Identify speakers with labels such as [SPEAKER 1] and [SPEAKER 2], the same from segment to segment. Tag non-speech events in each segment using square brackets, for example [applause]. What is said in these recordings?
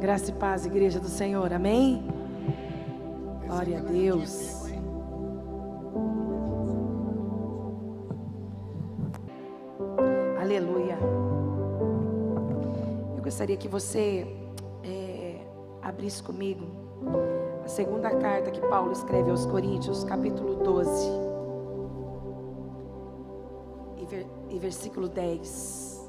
[SPEAKER 1] Graça e paz, igreja do Senhor, amém? Glória a Deus. Aleluia. Eu gostaria que você é, abrisse comigo a segunda carta que Paulo escreve aos Coríntios, capítulo 12, e, e versículo 10.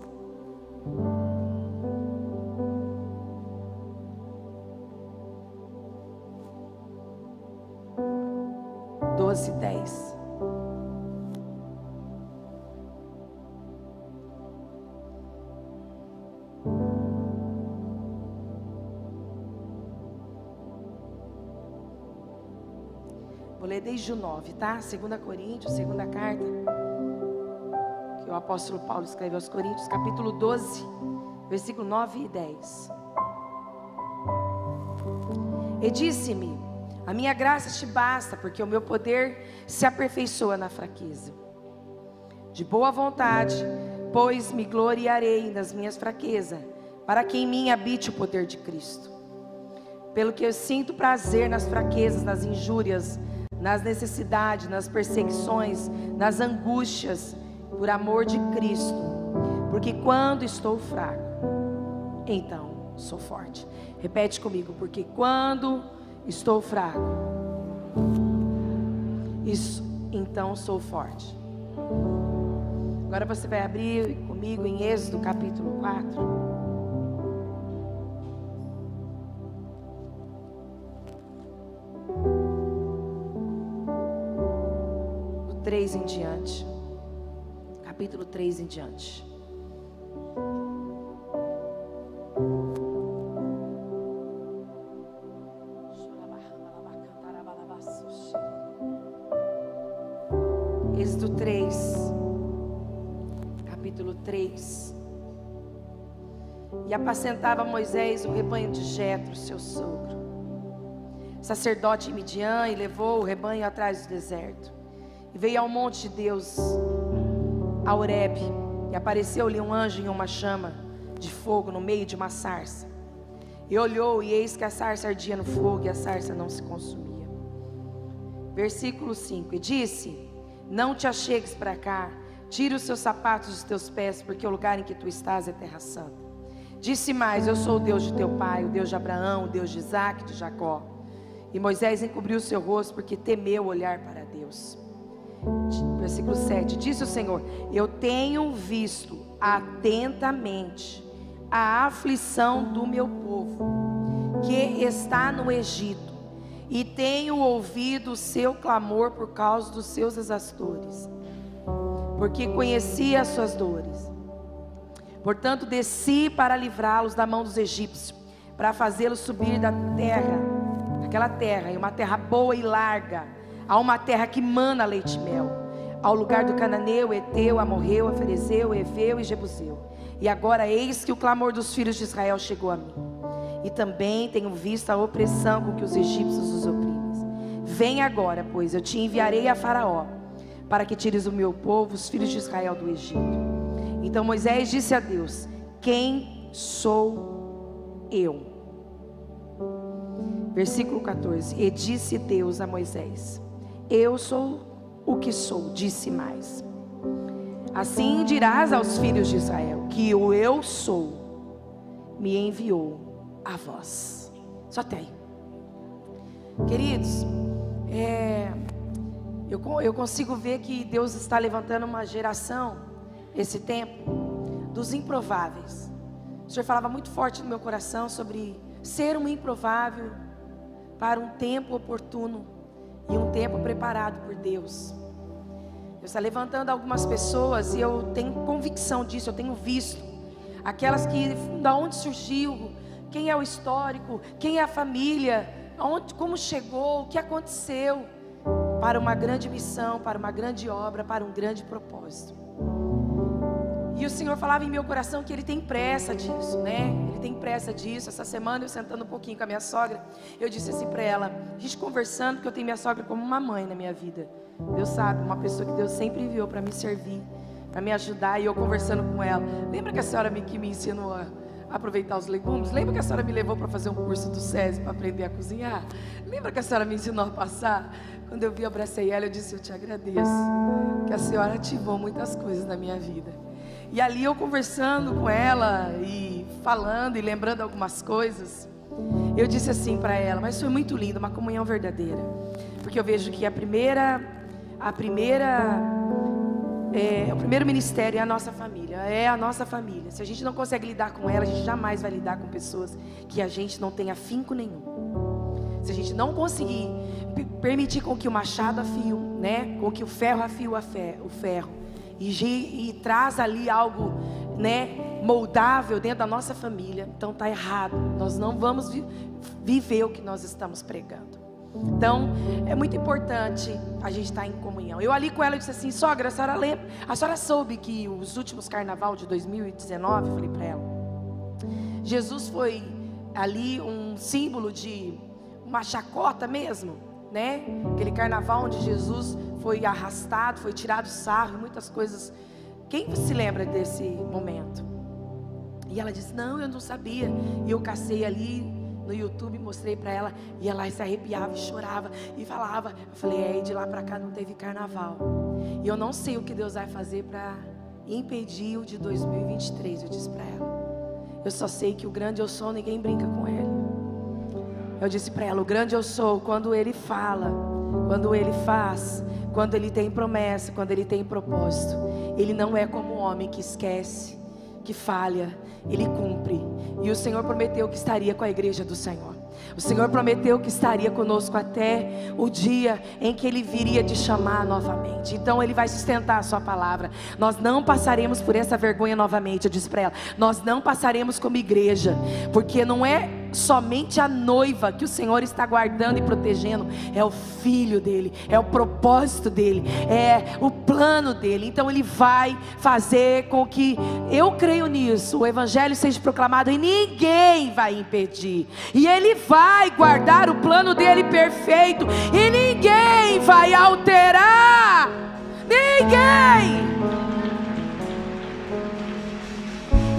[SPEAKER 1] 9, tá? Segunda Coríntios, segunda carta que o apóstolo Paulo escreveu aos Coríntios, capítulo 12, versículo 9 e 10. E disse-me: A minha graça te basta, porque o meu poder se aperfeiçoa na fraqueza. De boa vontade, pois me gloriarei nas minhas fraquezas, para que em mim habite o poder de Cristo. Pelo que eu sinto prazer nas fraquezas, nas injúrias, nas necessidades, nas perseguições, nas angústias, por amor de Cristo. Porque quando estou fraco, então sou forte. Repete comigo, porque quando estou fraco, isso, então sou forte. Agora você vai abrir comigo em Êxodo capítulo 4. Capítulo 3 em diante. Êxodo 3, capítulo 3. E apacentava Moisés o rebanho de Jetro, seu sogro, sacerdote em Midian, e levou o rebanho atrás do deserto. E veio ao monte de Deus, a Horebe, e apareceu-lhe um anjo em uma chama de fogo no meio de uma sarça. E olhou, e eis que a sarça ardia no fogo, e a sarça não se consumia. Versículo 5: E disse: Não te achegues para cá, tira os seus sapatos dos teus pés, porque o lugar em que tu estás é terra santa. Disse mais: Eu sou o Deus de teu pai, o Deus de Abraão, o Deus de Isaac de Jacó. E Moisés encobriu o seu rosto, porque temeu olhar para Deus. Versículo 7: Disse o Senhor: Eu tenho visto atentamente a aflição do meu povo, que está no Egito, e tenho ouvido o seu clamor por causa dos seus exastores, porque conheci as suas dores. Portanto, desci para livrá-los da mão dos egípcios, para fazê-los subir da terra, daquela terra, em uma terra boa e larga, a uma terra que mana leite e mel, ao lugar do cananeu, Eteu, Amorreu, Aferezeu, Eveu e Jebuseu. E agora eis que o clamor dos filhos de Israel chegou a mim. E também tenho visto a opressão com que os egípcios os oprimem. Vem agora, pois eu te enviarei a Faraó, para que tires o meu povo, os filhos de Israel, do Egito. Então Moisés disse a Deus: Quem sou eu? Versículo 14: E disse Deus a Moisés: Eu sou o que sou, disse mais. Assim dirás aos filhos de Israel: Que o eu sou me enviou a vós. Só tem. Queridos, é, eu, eu consigo ver que Deus está levantando uma geração, esse tempo, dos improváveis. O Senhor falava muito forte no meu coração sobre ser um improvável para um tempo oportuno e um tempo preparado por Deus. Deus está levantando algumas pessoas e eu tenho convicção disso, eu tenho visto. Aquelas que, da onde surgiu, quem é o histórico, quem é a família, onde, como chegou, o que aconteceu, para uma grande missão, para uma grande obra, para um grande propósito. E o Senhor falava em meu coração que Ele tem pressa disso, né? Ele tem pressa disso. Essa semana eu sentando um pouquinho com a minha sogra, eu disse assim para ela, a gente conversando, porque eu tenho minha sogra como uma mãe na minha vida. Deus sabe, uma pessoa que Deus sempre enviou para me servir, para me ajudar, e eu conversando com ela. Lembra que a senhora me, que me ensinou a, aproveitar os legumes. Lembra que a senhora me levou para fazer um curso do SESI para aprender a cozinhar? Lembra que a senhora me ensinou a passar? Quando eu vi, abracei ela, eu disse: Eu te agradeço, que a senhora ativou muitas coisas na minha vida. E ali eu conversando com ela e falando e lembrando algumas coisas, eu disse assim para ela: Mas foi muito lindo, uma comunhão verdadeira, porque eu vejo que a primeira, a primeira é, o primeiro ministério é a nossa família, é a nossa família. Se a gente não consegue lidar com ela, a gente jamais vai lidar com pessoas que a gente não tem afinco nenhum. Se a gente não conseguir permitir com que o machado afie, né, com que o ferro afie o ferro, e, e traz ali algo, né, moldável dentro da nossa família, então tá errado. Nós não vamos vi viver o que nós estamos pregando. Então, é muito importante a gente estar em comunhão. Eu ali com ela disse assim: sogra, a senhora lembra? A senhora soube que os últimos carnaval de 2019, eu falei para ela, Jesus foi ali um símbolo de uma chacota mesmo, né? Aquele carnaval onde Jesus foi arrastado, foi tirado sarro, muitas coisas. Quem se lembra desse momento? E ela disse: Não, eu não sabia. E eu cacei ali no YouTube, mostrei para ela e ela se arrepiava e chorava e falava. Eu falei: É, de lá para cá não teve carnaval. E eu não sei o que Deus vai fazer para impedir o de 2023. Eu disse para ela. Eu só sei que o grande eu sou, ninguém brinca com ele. Eu disse para ela: O grande eu sou, quando ele fala, quando ele faz, quando ele tem promessa, quando ele tem propósito. Ele não é como o homem que esquece, que falha, ele cumpre. E o Senhor prometeu que estaria com a igreja do Senhor. O Senhor prometeu que estaria conosco até o dia em que Ele viria te chamar novamente. Então Ele vai sustentar a Sua palavra. Nós não passaremos por essa vergonha novamente. Eu disse para ela: Nós não passaremos como igreja, porque não é somente a noiva que o Senhor está guardando e protegendo, é o filho dele, é o propósito dele, é o plano dele. Então ele vai fazer com que eu creio nisso, o evangelho seja proclamado e ninguém vai impedir. E ele vai guardar o plano dele perfeito e ninguém vai alterar. Ninguém.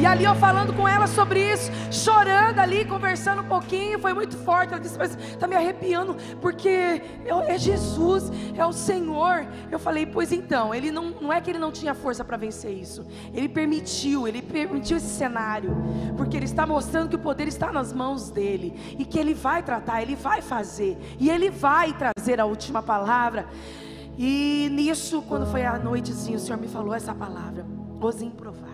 [SPEAKER 1] E ali eu falando com ela sobre isso, chorando ali, conversando um pouquinho, foi muito forte. Ela disse, mas está me arrepiando, porque é Jesus, é o Senhor. Eu falei, pois então, ele não, não é que ele não tinha força para vencer isso, ele permitiu, ele permitiu esse cenário, porque ele está mostrando que o poder está nas mãos dele, e que ele vai tratar, ele vai fazer, e ele vai trazer a última palavra. E nisso, quando foi a noitezinha, o Senhor me falou essa palavra: os improváveis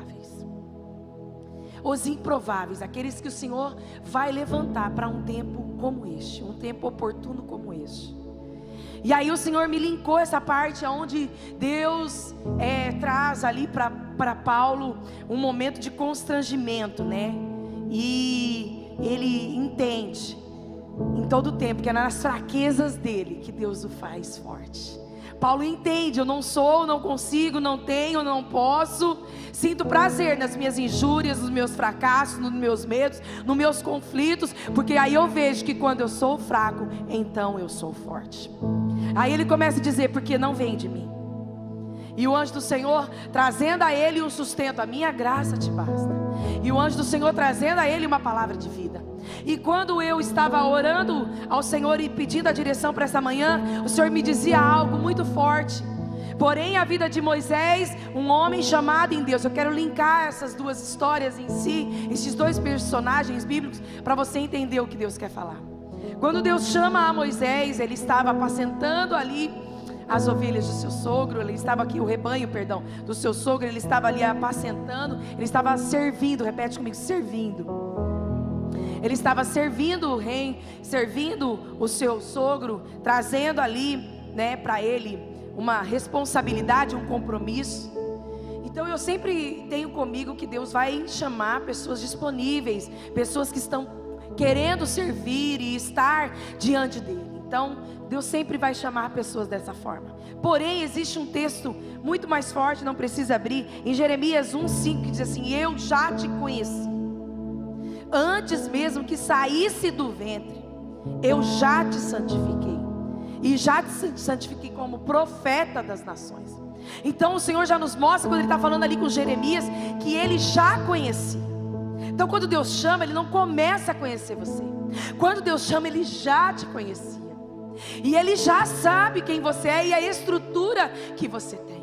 [SPEAKER 1] os improváveis, aqueles que o Senhor vai levantar para um tempo como este, um tempo oportuno como este. E aí o Senhor me linkou essa parte onde Deus é, traz ali para Paulo um momento de constrangimento, né? E ele entende em todo o tempo que é nas fraquezas dele que Deus o faz forte. Paulo entende: eu não sou, não consigo, não tenho, não posso. Sinto prazer nas minhas injúrias, nos meus fracassos, nos meus medos, nos meus conflitos, porque aí eu vejo que quando eu sou fraco, então eu sou forte. Aí ele começa a dizer: porque não vem de mim. E o anjo do Senhor trazendo a ele um sustento, a minha graça te basta. E o anjo do Senhor trazendo a ele uma palavra de vida. E quando eu estava orando ao Senhor e pedindo a direção para essa manhã, o Senhor me dizia algo muito forte. Porém, a vida de Moisés, um homem chamado em Deus, eu quero linkar essas duas histórias em si, esses dois personagens bíblicos, para você entender o que Deus quer falar. Quando Deus chama a Moisés, ele estava apacentando ali as ovelhas do seu sogro, ele estava aqui, o rebanho, perdão, do seu sogro, ele estava ali apacentando, ele estava servindo, repete comigo, servindo. Ele estava servindo o rei, servindo o seu sogro, trazendo ali, né, para ele uma responsabilidade, um compromisso. Então eu sempre tenho comigo que Deus vai chamar pessoas disponíveis, pessoas que estão querendo servir e estar diante dele. Então, Deus sempre vai chamar pessoas dessa forma. Porém, existe um texto muito mais forte, não precisa abrir, em Jeremias 1,5 que diz assim: Eu já te conheci antes mesmo que saísse do ventre, eu já te santifiquei. E já te santifiquei como profeta das nações. Então o Senhor já nos mostra, quando Ele está falando ali com Jeremias, que ele já conhecia. Então, quando Deus chama, Ele não começa a conhecer você. Quando Deus chama, Ele já te conhecia. E Ele já sabe quem você é e a estrutura que você tem.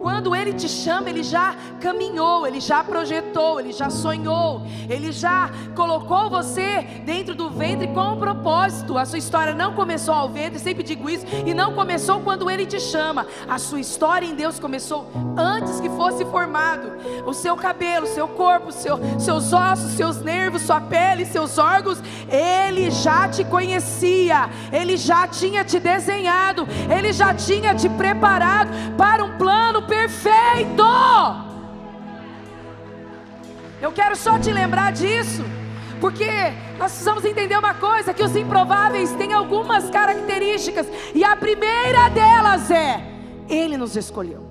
[SPEAKER 1] Quando Ele te chama, Ele já caminhou, Ele já projetou, Ele já sonhou, Ele já colocou você dentro do ventre com um propósito. A sua história não começou ao ventre, sempre digo isso, e não começou quando Ele te chama. A sua história em Deus começou antes que fosse formado. O seu cabelo, seu corpo, seu, seus ossos, seus nervos, sua pele, seus órgãos, Ele já te conhecia, Ele já tinha te desenhado, Ele já tinha te preparado para um plano perfeito. Eu quero só te lembrar disso, porque nós precisamos entender uma coisa: que os improváveis têm algumas características, e a primeira delas é: Ele nos escolheu.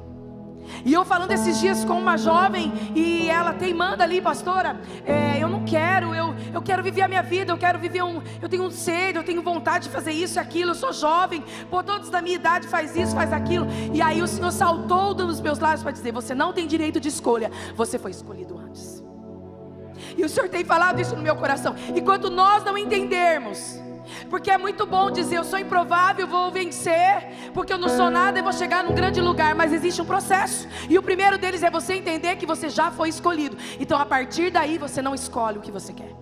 [SPEAKER 1] E eu falando esses dias com uma jovem e ela teimando ali, pastora, é, eu não quero, eu, eu quero viver a minha vida, eu quero viver um, eu tenho um sede, eu tenho vontade de fazer isso e aquilo, eu sou jovem, por todos da minha idade faz isso, faz aquilo. E aí o Senhor saltou dos meus lábios para dizer: você não tem direito de escolha, você foi escolhido antes. E o Senhor tem falado isso no meu coração. E quando nós não entendermos, porque é muito bom dizer eu sou improvável, vou vencer, porque eu não sou nada e vou chegar num grande lugar, mas existe um processo. E o primeiro deles é você entender que você já foi escolhido. Então a partir daí você não escolhe o que você quer.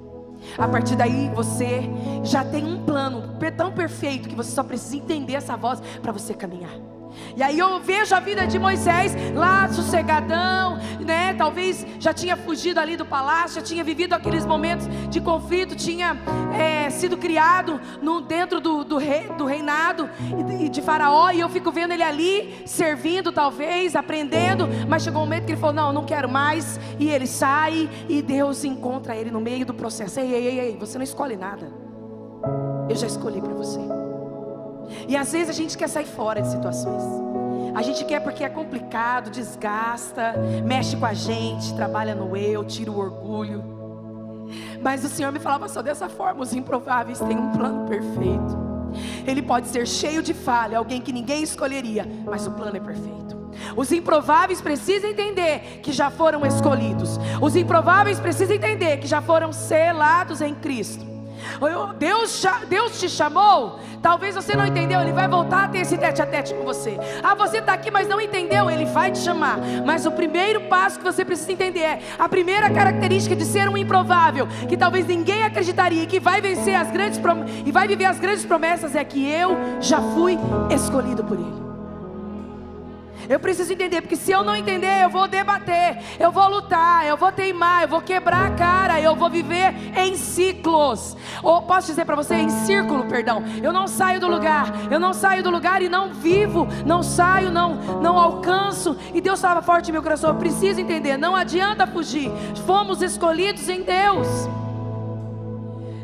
[SPEAKER 1] A partir daí você já tem um plano tão perfeito que você só precisa entender essa voz para você caminhar. E aí eu vejo a vida de Moisés lá sossegadão, né? Talvez já tinha fugido ali do palácio, já tinha vivido aqueles momentos de conflito, tinha é, sido criado no, dentro do, do, rei, do reinado de, Faraó. E eu fico vendo ele ali servindo, talvez, aprendendo. Mas chegou um momento que ele falou: Não, não quero mais. E ele sai e Deus encontra ele no meio do processo. Ei, ei, ei, ei você não escolhe nada. Eu já escolhi para você. E às vezes a gente quer sair fora de situações. A gente quer porque é complicado, desgasta, mexe com a gente, trabalha no eu, tira o orgulho. Mas o Senhor me falava só dessa forma: os improváveis têm um plano perfeito. Ele pode ser cheio de falha, alguém que ninguém escolheria, mas o plano é perfeito. Os improváveis precisam entender que já foram escolhidos. Os improváveis precisam entender que já foram selados em Cristo. Deus, Deus te chamou, talvez você não entendeu, Ele vai voltar a ter esse tete a tete com você. Ah, você está aqui, mas não entendeu, Ele vai te chamar. Mas o primeiro passo que você precisa entender é a primeira característica de ser um improvável, que talvez ninguém acreditaria, que vai vencer as grandes e vai viver as grandes promessas, é que eu já fui escolhido por Ele. Eu preciso entender, porque se eu não entender, eu vou debater, eu vou lutar, eu vou teimar, eu vou quebrar a cara, eu vou viver em ciclos. Ou posso dizer para você, em círculo, perdão. Eu não saio do lugar, eu não saio do lugar e não vivo, não saio, não, não alcanço. E Deus estava forte em meu coração. Eu preciso entender, não adianta fugir. Fomos escolhidos em Deus.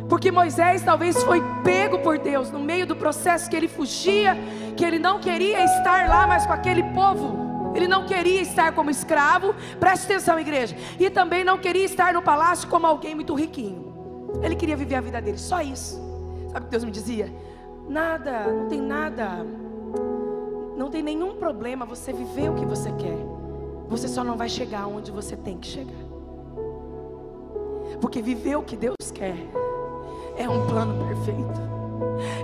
[SPEAKER 1] Porque Moisés talvez foi pego por Deus no meio do processo que ele fugia, que ele não queria estar lá mais com aquele povo. Ele não queria estar como escravo, preste atenção, igreja. E também não queria estar no palácio como alguém muito riquinho. Ele queria viver a vida dele, só isso. Sabe o que Deus me dizia? Nada, não tem nada, não tem nenhum problema você viver o que você quer. Você só não vai chegar onde você tem que chegar. Porque viver o que Deus quer é um plano perfeito.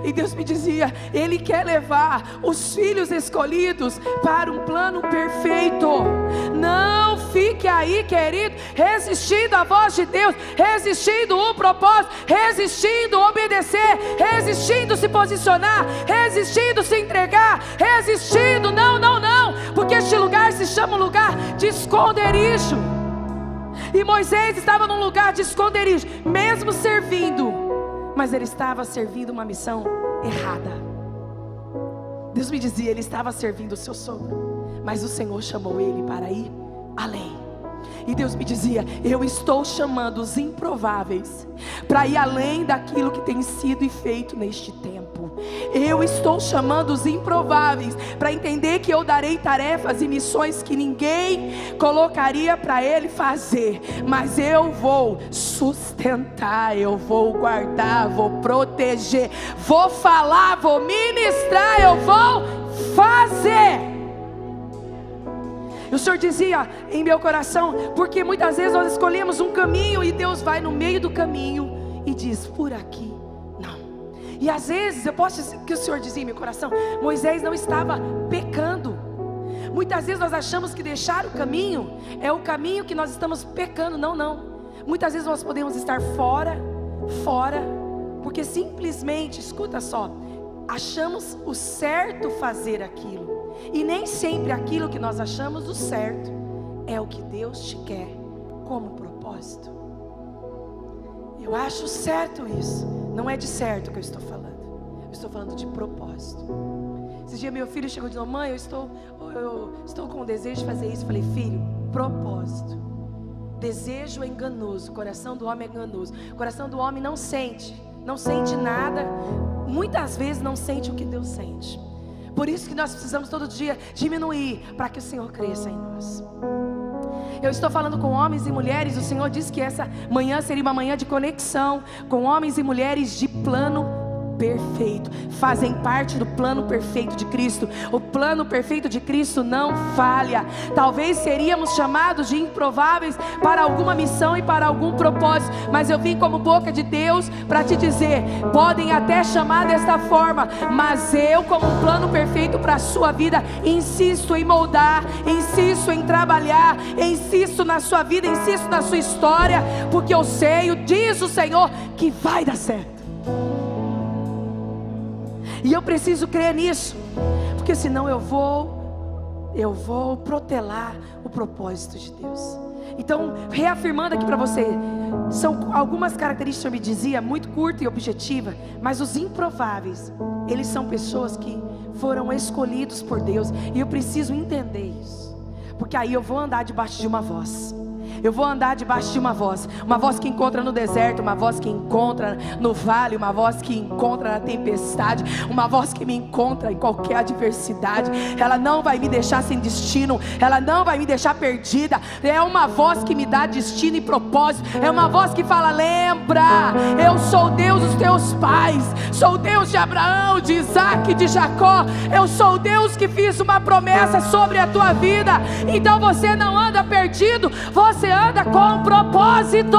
[SPEAKER 1] E Deus me dizia: Ele quer levar os filhos escolhidos para um plano perfeito. Não fique aí, querido, resistindo à voz de Deus, resistindo o propósito, resistindo obedecer, resistindo se posicionar, resistindo se entregar, resistindo. Não, não, não, porque este lugar se chama lugar de esconderijo. E Moisés estava num lugar de esconderijo, mesmo servindo mas ele estava servindo uma missão errada. Deus me dizia, ele estava servindo o seu sogro, mas o Senhor chamou ele para ir além. E Deus me dizia: Eu estou chamando os improváveis para ir além daquilo que tem sido e feito neste tempo. Eu estou chamando os improváveis para entender que eu darei tarefas e missões que ninguém colocaria para ele fazer, mas eu vou sustentar, eu vou guardar, vou proteger, vou falar, vou ministrar, eu vou fazer. O Senhor dizia em meu coração, porque muitas vezes nós escolhemos um caminho e Deus vai no meio do caminho e diz: por aqui. E às vezes eu posso dizer que o Senhor dizia em meu coração: Moisés não estava pecando. Muitas vezes nós achamos que deixar o caminho é o caminho que nós estamos pecando. Não, não. Muitas vezes nós podemos estar fora, fora, porque simplesmente, escuta só, achamos o certo fazer aquilo. E nem sempre aquilo que nós achamos o certo é o que Deus te quer como propósito. Eu acho certo isso. Não é de certo que eu estou falando. Eu estou falando de propósito. Esse dia meu filho chegou e disse: Mãe, eu estou, eu estou com o desejo de fazer isso. Eu falei: Filho, propósito. Desejo é enganoso, coração do homem é enganoso. Coração do homem não sente, não sente nada. Muitas vezes não sente o que Deus sente. Por isso que nós precisamos todo dia diminuir para que o Senhor cresça em nós. Eu estou falando com homens e mulheres. O Senhor disse que essa manhã seria uma manhã de conexão com homens e mulheres de plano perfeito, fazem parte do plano perfeito de Cristo. O plano perfeito de Cristo não falha. Talvez seríamos chamados de improváveis para alguma missão e para algum propósito, mas eu vim como boca de Deus para te dizer: podem até chamar desta forma, mas eu, como um plano perfeito para a sua vida, insisto em moldar, insisto em trabalhar, insisto na sua vida, insisto na sua história, porque eu sei, diz o Senhor, que vai dar certo. E eu preciso crer nisso, porque senão eu vou, eu vou protelar o propósito de Deus. Então, reafirmando aqui para você, são algumas características, eu me dizia, muito curta e objetiva, mas os improváveis, eles são pessoas que foram escolhidos por Deus, e eu preciso entender isso, porque aí eu vou andar debaixo de uma voz. Eu vou andar debaixo de uma voz, uma voz que encontra no deserto, uma voz que encontra no vale, uma voz que encontra na tempestade, uma voz que me encontra em qualquer adversidade. Ela não vai me deixar sem destino, ela não vai me deixar perdida. É uma voz que me dá destino e propósito. É uma voz que fala: lembra, eu sou Deus dos teus pais, sou Deus de Abraão, de Isaac, de Jacó. Eu sou Deus que fiz uma promessa sobre a tua vida. Então você não anda perdido, você anda com propósito.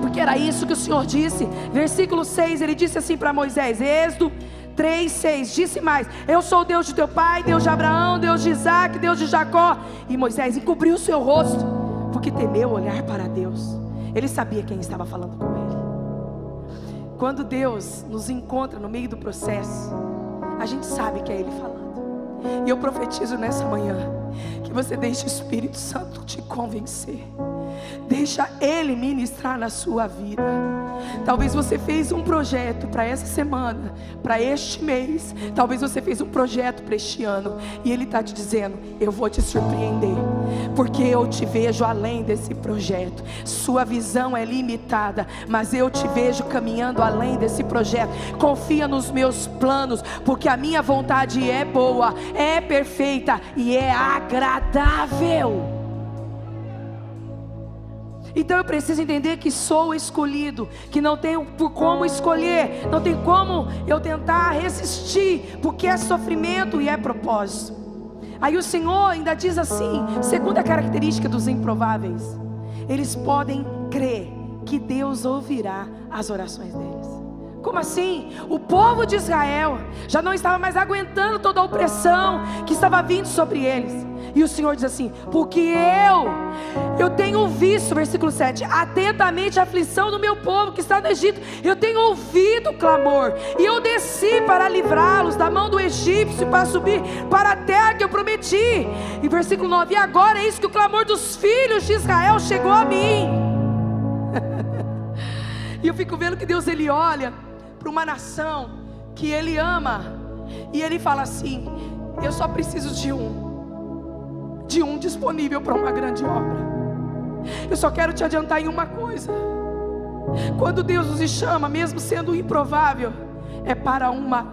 [SPEAKER 1] Porque era isso que o Senhor disse. Versículo 6, ele disse assim para Moisés: Êxodo 3, 6, disse mais: Eu sou Deus de teu pai, Deus de Abraão, Deus de Isaac, Deus de Jacó. E Moisés encobriu o seu rosto, porque temeu olhar para Deus. Ele sabia quem estava falando com ele. Quando Deus nos encontra no meio do processo, a gente sabe que é Ele falando. E eu profetizo nessa manhã que você deixe o Espírito Santo te convencer. Deixa Ele ministrar na sua vida. Talvez você fez um projeto para essa semana, para este mês. Talvez você fez um projeto para este ano. E Ele está te dizendo: Eu vou te surpreender. Porque eu te vejo além desse projeto. Sua visão é limitada. Mas eu te vejo caminhando além desse projeto. Confia nos meus planos. Porque a minha vontade é boa, é perfeita e é agradável. Então eu preciso entender que sou escolhido, que não tenho por como escolher, não tem como eu tentar resistir, porque é sofrimento e é propósito. Aí o Senhor ainda diz assim, segunda característica dos improváveis, eles podem crer que Deus ouvirá as orações deles. Como assim? O povo de Israel já não estava mais aguentando toda a opressão que estava vindo sobre eles. E o Senhor diz assim: Porque eu, eu tenho visto, versículo 7, atentamente a aflição do meu povo que está no Egito. Eu tenho ouvido o clamor, e eu desci para livrá-los da mão do egípcio, para subir para a terra que eu prometi. E versículo 9: E agora é isso que o clamor dos filhos de Israel chegou a mim. [laughs] e eu fico vendo que Deus ele olha para uma nação que Ele ama, e Ele fala assim: Eu só preciso de um, de um disponível para uma grande obra. Eu só quero te adiantar em uma coisa: quando Deus nos chama, mesmo sendo improvável, é para uma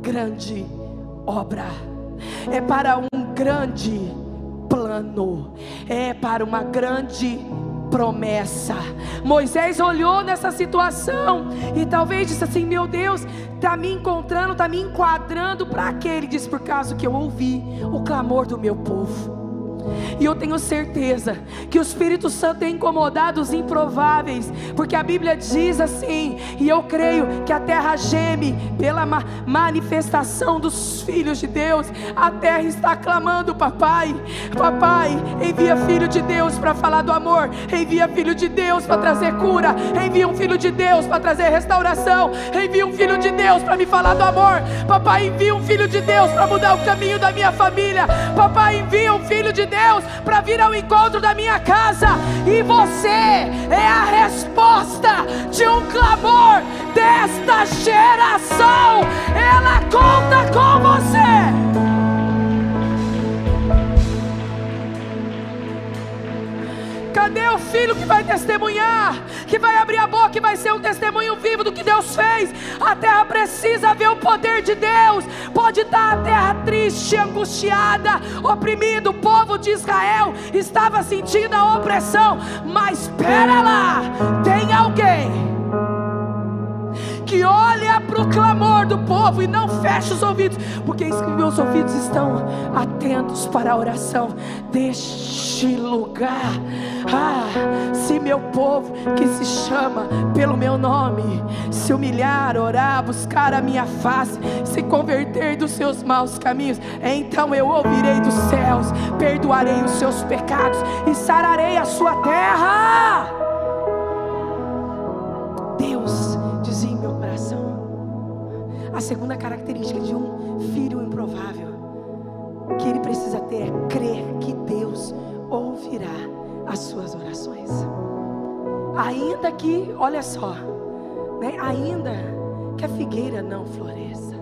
[SPEAKER 1] grande obra, é para um grande plano, é para uma grande promessa. Moisés olhou nessa situação e talvez disse assim: Meu Deus, está me encontrando, está me enquadrando para aquele. Diz por causa que eu ouvi o clamor do meu povo. E eu tenho certeza que o Espírito Santo tem incomodado os improváveis, porque a Bíblia diz assim, e eu creio que a terra geme pela ma manifestação dos filhos de Deus. A terra está clamando, papai. Papai, envia filho de Deus para falar do amor, envia filho de Deus para trazer cura, envia um filho de Deus para trazer restauração, envia um filho de Deus para me falar do amor. Papai, envia um filho de Deus para mudar o caminho da minha família. Papai, envia um filho de Deus para vir ao encontro da minha casa. E você é a resposta de um clamor desta geração. Ela conta com você. Cadê o filho que vai testemunhar? Que vai abrir a boca e vai ser um testemunho vivo do que Deus fez? A terra precisa ver o poder de Deus. Pode estar a terra triste, angustiada, oprimida. O povo de Israel estava sentindo a opressão. Mas espera lá, tem alguém que olha para o clamor do povo e não fecha os ouvidos, porque meus ouvidos estão atentos para a oração deste lugar. Ah, se meu povo que se chama pelo meu nome se humilhar, orar, buscar a minha face, se converter dos seus maus caminhos, então eu ouvirei dos céus, perdoarei os seus pecados e sararei a sua terra. A segunda característica de um filho improvável que ele precisa ter é crer que Deus ouvirá as suas orações. Ainda que, olha só, né, ainda que a figueira não floresça.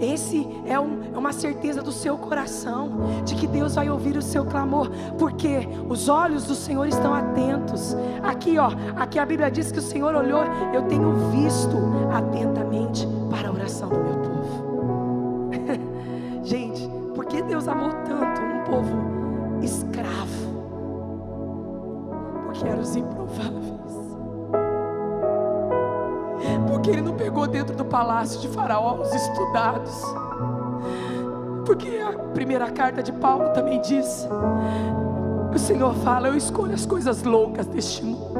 [SPEAKER 1] Esse é, um, é, uma certeza do seu coração, de que Deus vai ouvir o seu clamor, porque os olhos do Senhor estão atentos. Aqui, ó, aqui a Bíblia diz que o Senhor olhou, eu tenho visto atentamente para a oração do meu povo. [laughs] Gente, por que Deus amou tanto um povo escravo, porque eram os improváveis. Porque ele não pegou dentro do palácio de Faraó os estudados. Porque a primeira carta de Paulo também diz: o Senhor fala, eu escolho as coisas loucas deste mundo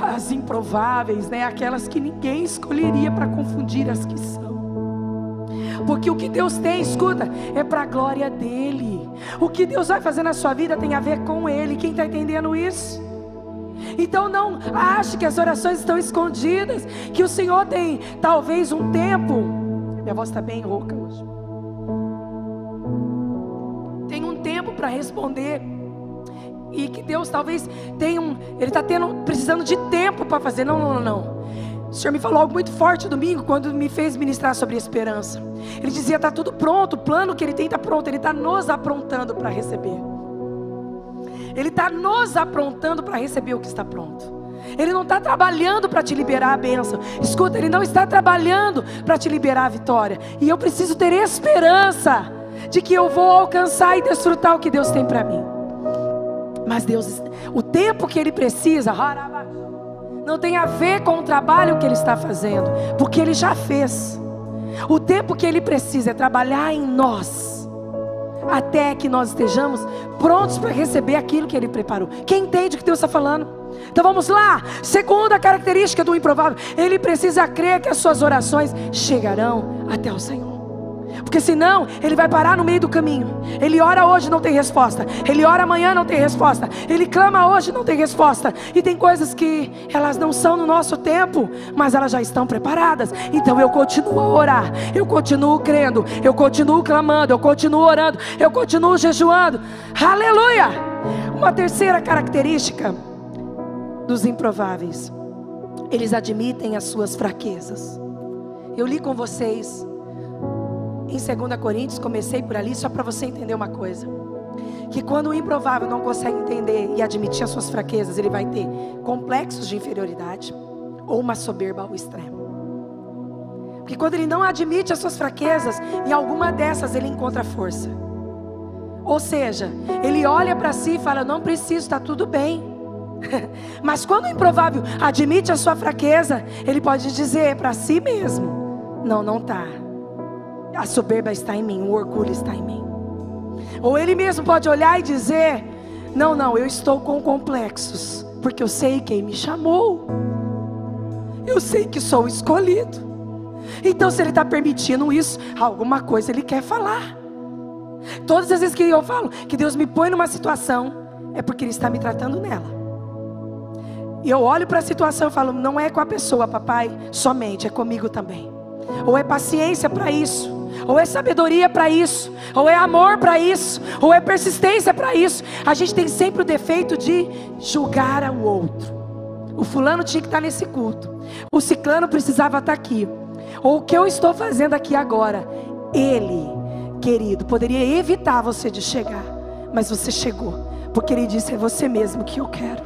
[SPEAKER 1] as improváveis, né? Aquelas que ninguém escolheria para confundir as que são. Porque o que Deus tem, escuta, é para a glória dEle. O que Deus vai fazer na sua vida tem a ver com Ele. Quem está entendendo isso? Então não ache que as orações estão escondidas, que o Senhor tem talvez um tempo. Minha voz está bem rouca hoje. Tem um tempo para responder. E que Deus talvez tenha um. Ele está tendo, precisando de tempo para fazer. Não, não, não, não. O Senhor me falou algo muito forte domingo quando me fez ministrar sobre esperança. Ele dizia: está tudo pronto, o plano que ele tem está pronto, ele está nos aprontando para receber. Ele está nos aprontando para receber o que está pronto. Ele não está trabalhando para te liberar a bênção. Escuta, ele não está trabalhando para te liberar a vitória. E eu preciso ter esperança de que eu vou alcançar e desfrutar o que Deus tem para mim. Mas Deus, o tempo que Ele precisa, não tem a ver com o trabalho que ele está fazendo, porque ele já fez. O tempo que ele precisa é trabalhar em nós, até que nós estejamos prontos para receber aquilo que ele preparou. Quem entende o que Deus está falando? Então vamos lá. Segunda característica do improvável: ele precisa crer que as suas orações chegarão até o Senhor. Porque senão ele vai parar no meio do caminho. Ele ora hoje não tem resposta. Ele ora amanhã não tem resposta. Ele clama hoje não tem resposta. E tem coisas que elas não são no nosso tempo, mas elas já estão preparadas. Então eu continuo a orar. Eu continuo crendo. Eu continuo clamando. Eu continuo orando. Eu continuo jejuando. Aleluia! Uma terceira característica dos improváveis. Eles admitem as suas fraquezas. Eu li com vocês em 2 Coríntios, comecei por ali só para você entender uma coisa. Que quando o improvável não consegue entender e admitir as suas fraquezas, ele vai ter complexos de inferioridade ou uma soberba ao extremo. Porque quando ele não admite as suas fraquezas, em alguma dessas ele encontra força. Ou seja, ele olha para si e fala: Não preciso, está tudo bem. [laughs] Mas quando o improvável admite a sua fraqueza, ele pode dizer para si mesmo: Não, não está. A soberba está em mim, o orgulho está em mim. Ou ele mesmo pode olhar e dizer: Não, não, eu estou com complexos, porque eu sei quem me chamou. Eu sei que sou escolhido. Então, se ele está permitindo isso, alguma coisa ele quer falar. Todas as vezes que eu falo que Deus me põe numa situação, é porque Ele está me tratando nela. E eu olho para a situação e falo: não é com a pessoa, papai, somente, é comigo também. Ou é paciência para isso, ou é sabedoria para isso, ou é amor para isso, ou é persistência para isso. A gente tem sempre o defeito de julgar ao outro. O fulano tinha que estar nesse culto, o ciclano precisava estar aqui. Ou o que eu estou fazendo aqui agora, ele, querido, poderia evitar você de chegar, mas você chegou, porque ele disse: é você mesmo que eu quero.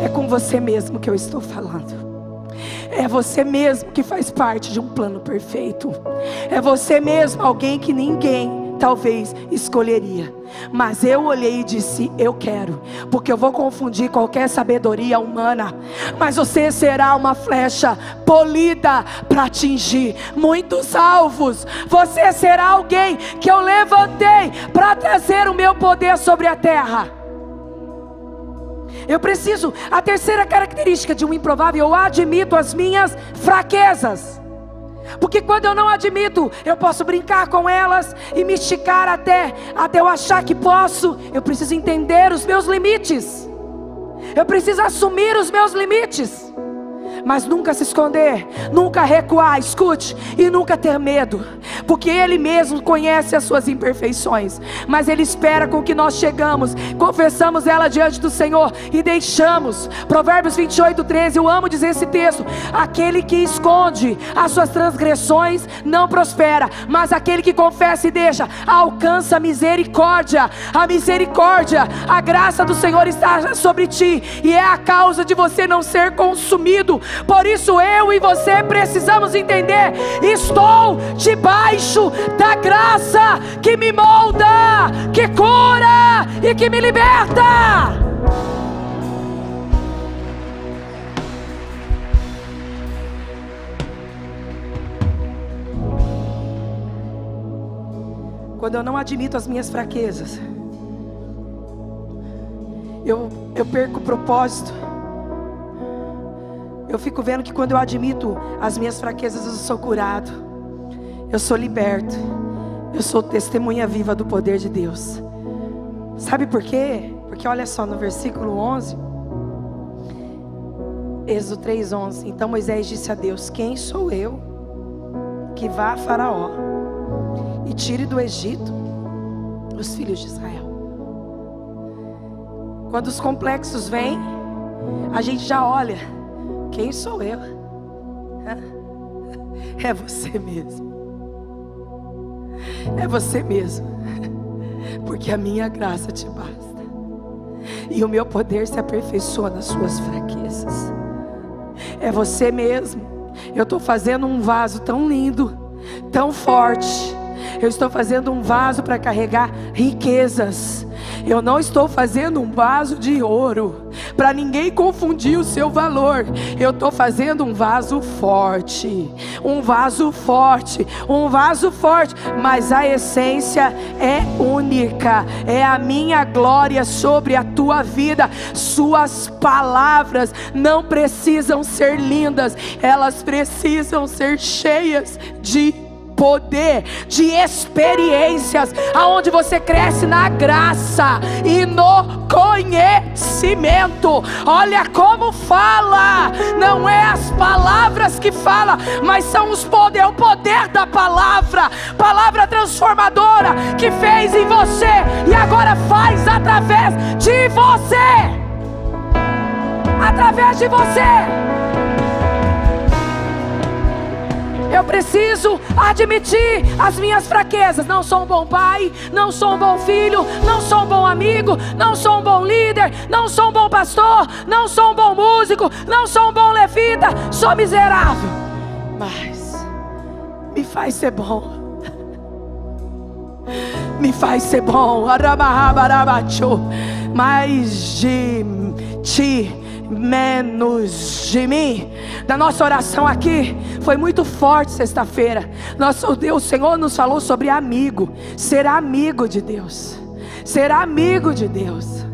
[SPEAKER 1] É com você mesmo que eu estou falando. É você mesmo que faz parte de um plano perfeito. É você mesmo, alguém que ninguém talvez escolheria. Mas eu olhei e disse: Eu quero, porque eu vou confundir qualquer sabedoria humana. Mas você será uma flecha polida para atingir muitos alvos. Você será alguém que eu levantei para trazer o meu poder sobre a terra. Eu preciso, a terceira característica de um improvável, eu admito as minhas fraquezas. Porque quando eu não admito, eu posso brincar com elas e me esticar até, até eu achar que posso. Eu preciso entender os meus limites. Eu preciso assumir os meus limites mas nunca se esconder, nunca recuar, escute, e nunca ter medo, porque Ele mesmo conhece as suas imperfeições, mas Ele espera com que nós chegamos, confessamos ela diante do Senhor e deixamos. Provérbios 28, 13, eu amo dizer esse texto: aquele que esconde as suas transgressões não prospera, mas aquele que confessa e deixa alcança a misericórdia, a misericórdia, a graça do Senhor está sobre ti, e é a causa de você não ser consumido por isso eu e você precisamos entender: estou debaixo da graça que me molda, que cura e que me liberta. Quando eu não admito as minhas fraquezas, eu, eu perco o propósito eu fico vendo que quando eu admito as minhas fraquezas, eu sou curado, eu sou liberto, eu sou testemunha viva do poder de Deus. Sabe por quê? Porque olha só no versículo 11, Êxodo 3:11. Então Moisés disse a Deus: Quem sou eu que vá a Faraó e tire do Egito os filhos de Israel? Quando os complexos vêm, a gente já olha quem sou eu? É você mesmo. É você mesmo. Porque a minha graça te basta. E o meu poder se aperfeiçoa nas suas fraquezas. É você mesmo. Eu estou fazendo um vaso tão lindo, tão forte. Eu estou fazendo um vaso para carregar riquezas eu não estou fazendo um vaso de ouro para ninguém confundir o seu valor. Eu estou fazendo um vaso forte, um vaso forte, um vaso forte, mas a essência é única. É a minha glória sobre a tua vida. Suas palavras não precisam ser lindas, elas precisam ser cheias de poder, de experiências, aonde você cresce na graça e no conhecimento. Olha como fala, não é as palavras que fala, mas são os poder, é o poder da palavra, palavra transformadora que fez em você e agora faz através de você. Através de você. Eu preciso admitir as minhas fraquezas. Não sou um bom pai, não sou um bom filho, não sou um bom amigo, não sou um bom líder, não sou um bom pastor, não sou um bom músico, não sou um bom levita, sou miserável. Mas me faz ser bom. [laughs] me faz ser bom. Mais de ti, menos de mim. Da nossa oração aqui foi muito forte sexta-feira. Nosso Deus, o Senhor nos falou sobre amigo, ser amigo de Deus. Ser amigo de Deus.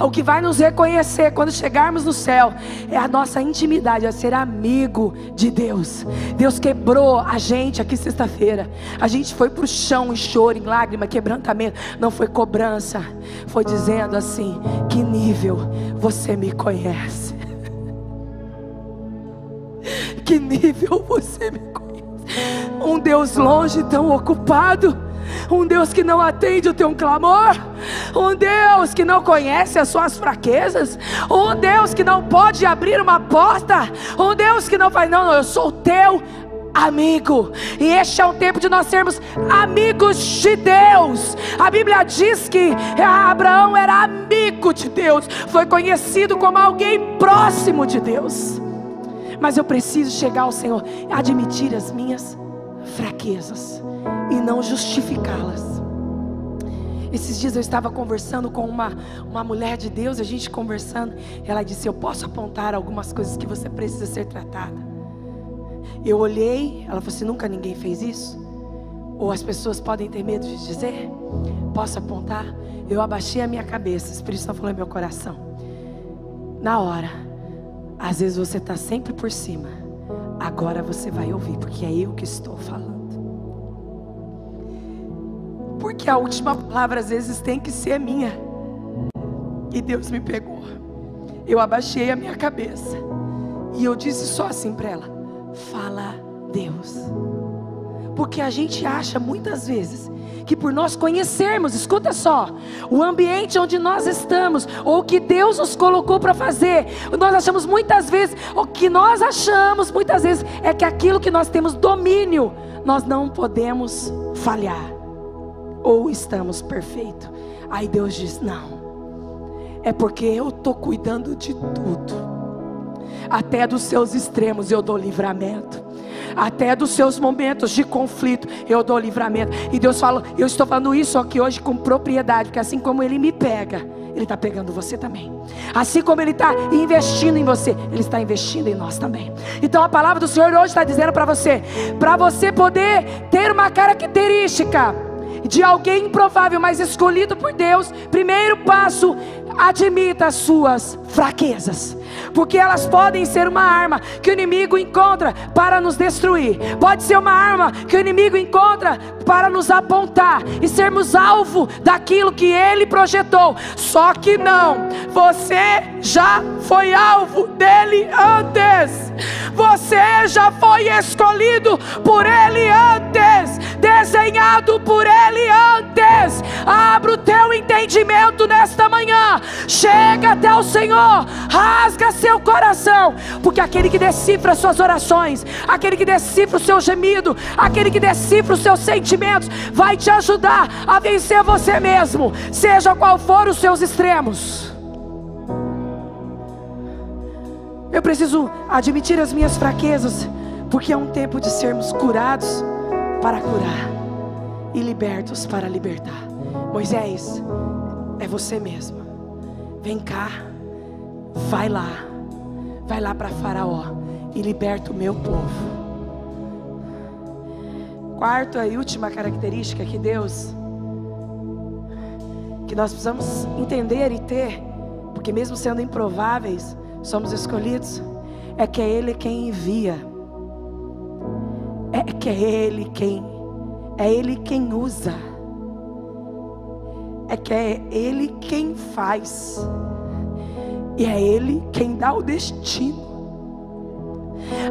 [SPEAKER 1] O que vai nos reconhecer quando chegarmos no céu é a nossa intimidade, é ser amigo de Deus. Deus quebrou a gente aqui sexta-feira. A gente foi para o chão em choro, em lágrima, quebrantamento. Não foi cobrança, foi dizendo assim: que nível você me conhece. [laughs] Que nível você me conhece. Um Deus longe, tão ocupado um Deus que não atende o teu clamor, um Deus que não conhece as suas fraquezas, um Deus que não pode abrir uma porta, um Deus que não faz, não, não eu sou teu amigo. E este é um tempo de nós sermos amigos de Deus. A Bíblia diz que Abraão era amigo de Deus, foi conhecido como alguém próximo de Deus. Mas eu preciso chegar ao Senhor, admitir as minhas fraquezas e não justificá-las. Esses dias eu estava conversando com uma, uma mulher de Deus, a gente conversando, ela disse: Eu posso apontar algumas coisas que você precisa ser tratada. Eu olhei, ela falou assim: Nunca ninguém fez isso? Ou as pessoas podem ter medo de dizer? Posso apontar? Eu abaixei a minha cabeça, o Espírito Santo falou em meu coração. Na hora, às vezes você está sempre por cima, agora você vai ouvir, porque é eu que estou falando. Porque a última palavra às vezes tem que ser minha. E Deus me pegou. Eu abaixei a minha cabeça. E eu disse só assim para ela: Fala, Deus. Porque a gente acha muitas vezes que por nós conhecermos, escuta só, o ambiente onde nós estamos, ou o que Deus nos colocou para fazer, nós achamos muitas vezes, o que nós achamos muitas vezes é que aquilo que nós temos domínio, nós não podemos falhar ou estamos perfeitos? Aí Deus diz: Não, é porque eu estou cuidando de tudo. Até dos seus extremos eu dou livramento. Até dos seus momentos de conflito eu dou livramento. E Deus fala: Eu estou falando isso aqui hoje com propriedade, porque assim como Ele me pega, Ele está pegando você também. Assim como Ele está investindo em você, Ele está investindo em nós também. Então a palavra do Senhor hoje está dizendo para você: para você poder ter uma característica de alguém improvável, mas escolhido por Deus, primeiro passo, admita as suas fraquezas porque elas podem ser uma arma que o inimigo encontra para nos destruir, pode ser uma arma que o inimigo encontra para nos apontar e sermos alvo daquilo que ele projetou. Só que não, você já foi alvo dele antes, você já foi escolhido por ele antes, desenhado por ele antes. Abra o teu entendimento nesta manhã, chega até o Senhor, rasga seu coração, porque aquele que decifra suas orações, aquele que decifra o seu gemido, aquele que decifra os seus sentimentos, vai te ajudar a vencer você mesmo, seja qual for os seus extremos. Eu preciso admitir as minhas fraquezas, porque é um tempo de sermos curados para curar e libertos para libertar. Moisés, é você mesmo. Vem cá, vai lá vai lá para Faraó e liberta o meu povo. Quarta e última característica que Deus, que nós precisamos entender e ter, porque mesmo sendo improváveis, somos escolhidos, é que é Ele quem envia, é que é Ele quem, é Ele quem usa, é que é Ele quem faz. E é Ele quem dá o destino.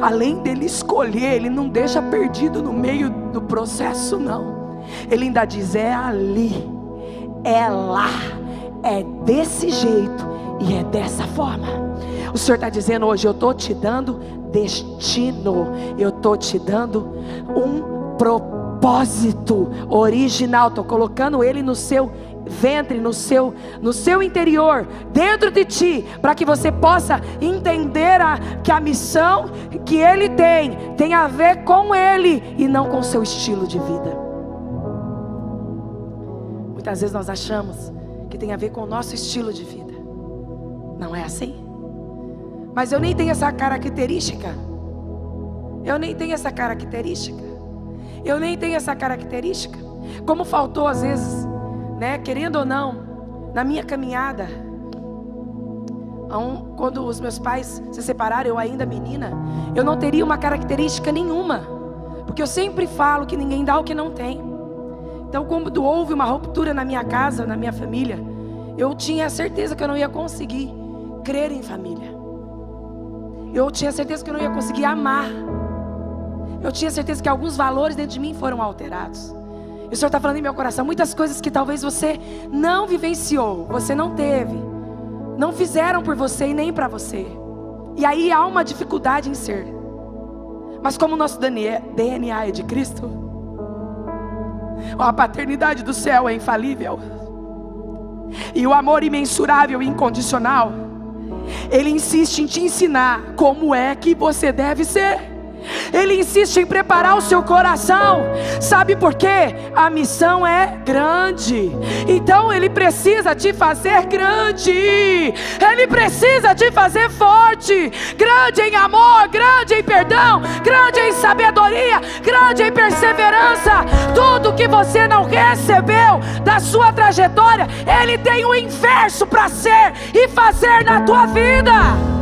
[SPEAKER 1] Além dele escolher, Ele não deixa perdido no meio do processo, não. Ele ainda diz: é ali, é lá, é desse jeito e é dessa forma. O Senhor está dizendo hoje: eu estou te dando destino, eu estou te dando um propósito original, estou colocando Ele no seu ventre, no seu, no seu interior, dentro de ti, para que você possa entender a, que a missão que Ele tem tem a ver com Ele e não com o seu estilo de vida. muitas vezes nós achamos que tem a ver com o nosso estilo de vida. Não é assim? Mas eu nem tenho essa característica. Eu nem tenho essa característica. Eu nem tenho essa característica. Como faltou às vezes, né, querendo ou não, na minha caminhada, quando os meus pais se separaram, eu ainda menina, eu não teria uma característica nenhuma, porque eu sempre falo que ninguém dá o que não tem. Então, quando houve uma ruptura na minha casa, na minha família, eu tinha certeza que eu não ia conseguir crer em família. Eu tinha certeza que eu não ia conseguir amar. Eu tinha certeza que alguns valores dentro de mim foram alterados. E o Senhor está falando em meu coração muitas coisas que talvez você não vivenciou, você não teve, não fizeram por você e nem para você. E aí há uma dificuldade em ser. Mas como o nosso DNA é de Cristo, a paternidade do céu é infalível. E o amor imensurável e incondicional, ele insiste em te ensinar como é que você deve ser. Ele insiste em preparar o seu coração. Sabe por quê? A missão é grande. Então ele precisa te fazer grande. Ele precisa te fazer forte. Grande em amor, grande em perdão, grande em sabedoria, grande em perseverança. Tudo que você não recebeu da sua trajetória, ele tem o inverso para ser e fazer na tua vida.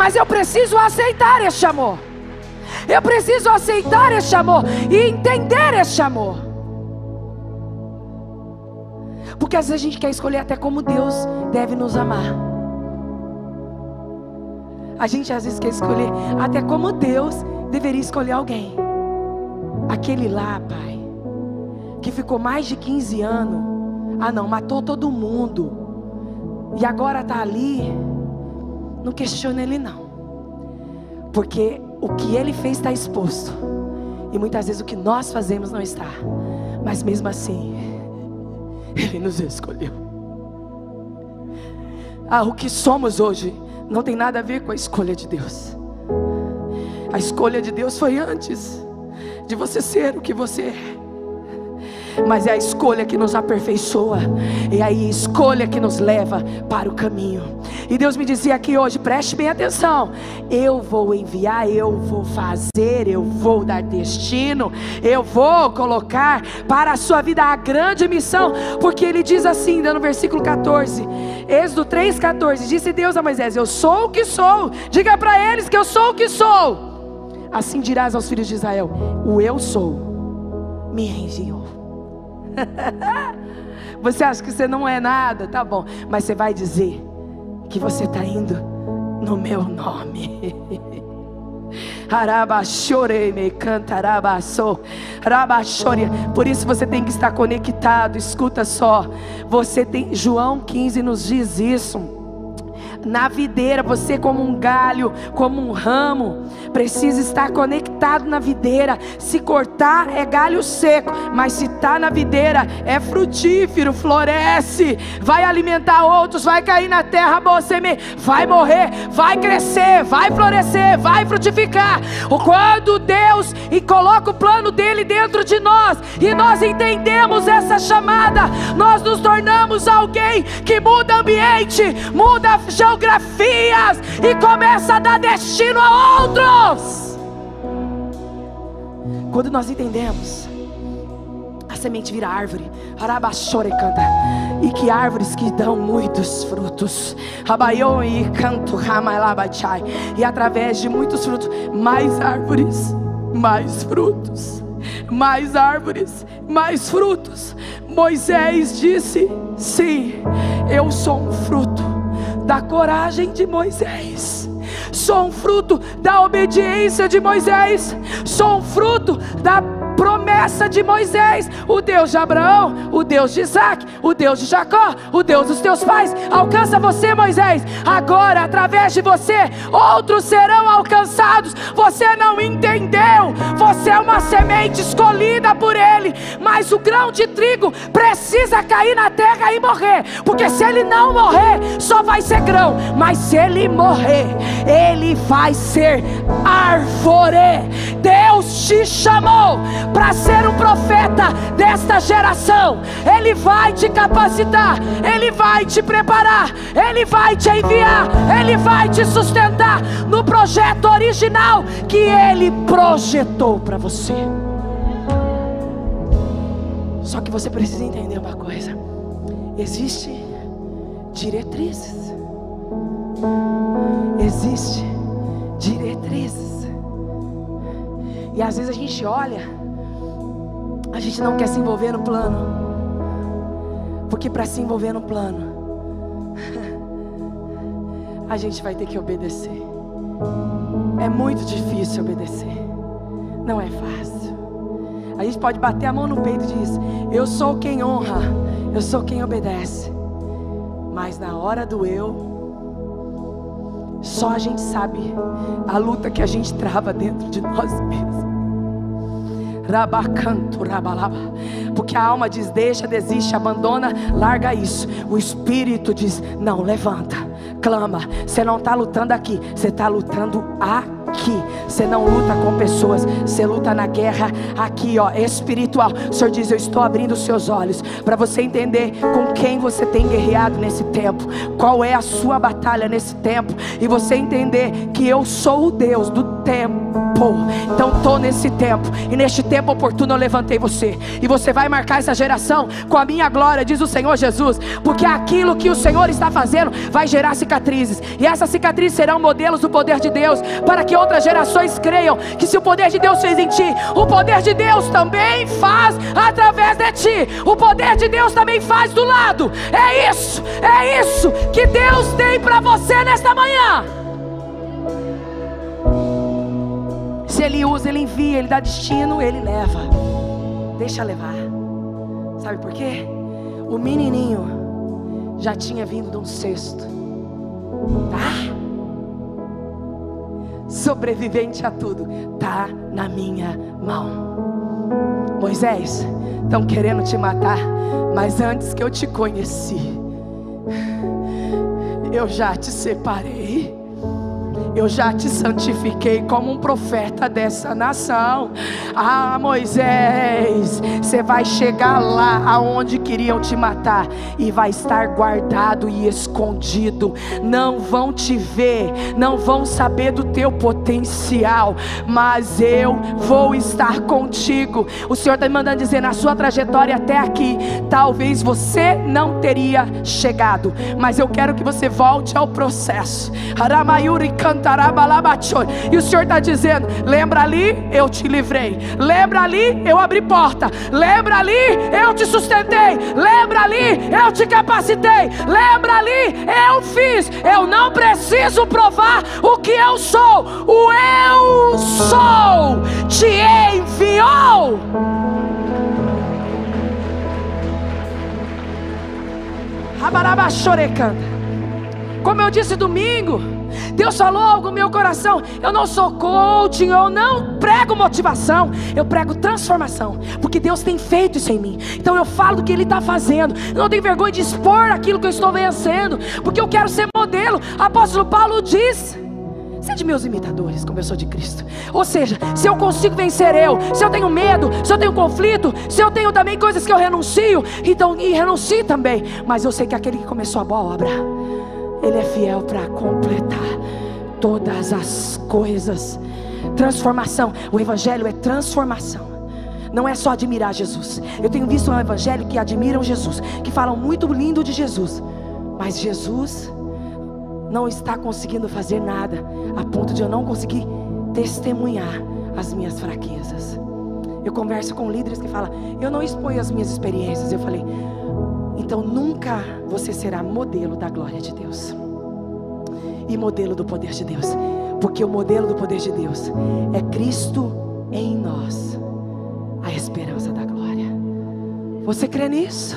[SPEAKER 1] Mas eu preciso aceitar este amor. Eu preciso aceitar este amor e entender este amor. Porque às vezes a gente quer escolher até como Deus deve nos amar. A gente às vezes quer escolher até como Deus deveria escolher alguém. Aquele lá, pai, que ficou mais de 15 anos. Ah, não, matou todo mundo. E agora está ali não questione ele não. Porque o que ele fez está exposto. E muitas vezes o que nós fazemos não está. Mas mesmo assim, [laughs] ele nos escolheu. Ah, o que somos hoje não tem nada a ver com a escolha de Deus. A escolha de Deus foi antes de você ser o que você é mas é a escolha que nos aperfeiçoa, é a escolha que nos leva para o caminho. E Deus me dizia aqui hoje: preste bem atenção, eu vou enviar, eu vou fazer, eu vou dar destino, eu vou colocar para a sua vida a grande missão, porque Ele diz assim, no versículo 14, Êxodo 3,14: Disse Deus a Moisés: Eu sou o que sou, diga para eles que eu sou o que sou. Assim dirás aos filhos de Israel: O eu sou me enviou. [laughs] você acha que você não é nada? Tá bom, mas você vai dizer que você está indo no meu nome. [laughs] Por isso você tem que estar conectado. Escuta só. Você tem João 15 nos diz isso na videira, você como um galho, como um ramo, precisa estar conectado na videira. Se cortar é galho seco, mas se está na videira é frutífero, floresce, vai alimentar outros, vai cair na terra boa semente, vai morrer, vai crescer, vai florescer, vai frutificar. Quando Deus e coloca o plano dele dentro de nós e nós entendemos essa chamada, nós nos tornamos alguém que muda ambiente, muda a geografias e começa a dar destino a outros. Quando nós entendemos, a semente vira árvore, arabachore canta, e que árvores que dão muitos frutos, e canto, e através de muitos frutos, mais árvores, mais frutos, mais árvores, mais frutos. Moisés disse: Sim, eu sou um fruto da coragem de Moisés. Sou um fruto da obediência de Moisés. Sou um fruto da promessa de Moisés, o Deus de Abraão, o Deus de Isaac, o Deus de Jacó, o Deus dos teus pais, alcança você, Moisés. Agora, através de você, outros serão alcançados. Você não entendeu, você é uma semente escolhida por Ele, mas o grão de trigo precisa cair na terra e morrer, porque se ele não morrer, só vai ser grão, mas se ele morrer, ele vai ser árvore. Deus te chamou para ser um profeta desta geração. Ele vai te capacitar, Ele vai te preparar, Ele vai te enviar, Ele vai te sustentar no projeto original que Ele projetou para você. Só que você precisa entender uma coisa: existe diretrizes. Existe diretrizes. E às vezes a gente olha, a gente não quer se envolver no plano. Porque para se envolver no plano, [laughs] a gente vai ter que obedecer. É muito difícil obedecer. Não é fácil. A gente pode bater a mão no peito e dizer: Eu sou quem honra, eu sou quem obedece. Mas na hora do eu, só a gente sabe a luta que a gente trava dentro de nós mesmos. Rabacanto, rabalaba. Porque a alma diz: deixa, desiste, abandona, larga isso. O espírito diz: não, levanta, clama. Você não está lutando aqui, você está lutando aqui aqui. Você não luta com pessoas, você luta na guerra aqui, ó, espiritual. O Senhor diz: Eu estou abrindo os seus olhos para você entender com quem você tem guerreado nesse tempo, qual é a sua batalha nesse tempo, e você entender que eu sou o Deus do tempo. Então estou nesse tempo, e neste tempo oportuno eu levantei você, e você vai marcar essa geração com a minha glória, diz o Senhor Jesus, porque aquilo que o Senhor está fazendo vai gerar cicatrizes, e essas cicatrizes serão modelos do poder de Deus, para que outras gerações creiam que se o poder de Deus fez em ti, o poder de Deus também faz através de ti. O poder de Deus também faz do lado. É isso, é isso que Deus tem para você nesta manhã. Se Ele usa, Ele envia, Ele dá destino, Ele leva. Deixa levar. Sabe por quê? O menininho já tinha vindo de um cesto. Tá? sobrevivente a tudo, está na minha mão. Moisés, estão querendo te matar, mas antes que eu te conheci, eu já te separei eu já te santifiquei como um profeta dessa nação. Ah, Moisés, você vai chegar lá aonde queriam te matar e vai estar guardado e escondido. Não vão te ver, não vão saber do teu potencial, mas eu vou estar contigo. O Senhor está me mandando dizer na sua trajetória até aqui, talvez você não teria chegado, mas eu quero que você volte ao processo. E o Senhor está dizendo: lembra ali, eu te livrei. Lembra ali, eu abri porta. Lembra ali, eu te sustentei. Lembra ali, eu te capacitei. Lembra ali, eu fiz. Eu não preciso provar o que eu sou. O eu sou te enviou. Como eu disse domingo, Deus falou algo no meu coração. Eu não sou coaching, eu não prego motivação, eu prego transformação, porque Deus tem feito isso em mim. Então eu falo do que Ele está fazendo. Eu não tenho vergonha de expor aquilo que eu estou vencendo, porque eu quero ser modelo. Apóstolo Paulo diz. Sede meus imitadores, como eu sou de Cristo. Ou seja, se eu consigo vencer eu, se eu tenho medo, se eu tenho conflito, se eu tenho também coisas que eu renuncio, então e renuncio também. Mas eu sei que aquele que começou a boa obra, ele é fiel para completar todas as coisas. Transformação. O Evangelho é transformação. Não é só admirar Jesus. Eu tenho visto um Evangelho que admiram Jesus, que falam muito lindo de Jesus, mas Jesus não está conseguindo fazer nada a ponto de eu não conseguir testemunhar as minhas fraquezas. Eu converso com líderes que falam: Eu não exponho as minhas experiências. Eu falei: então nunca você será modelo da glória de Deus e modelo do poder de Deus, porque o modelo do poder de Deus é Cristo em nós, a esperança da glória. Você crê nisso?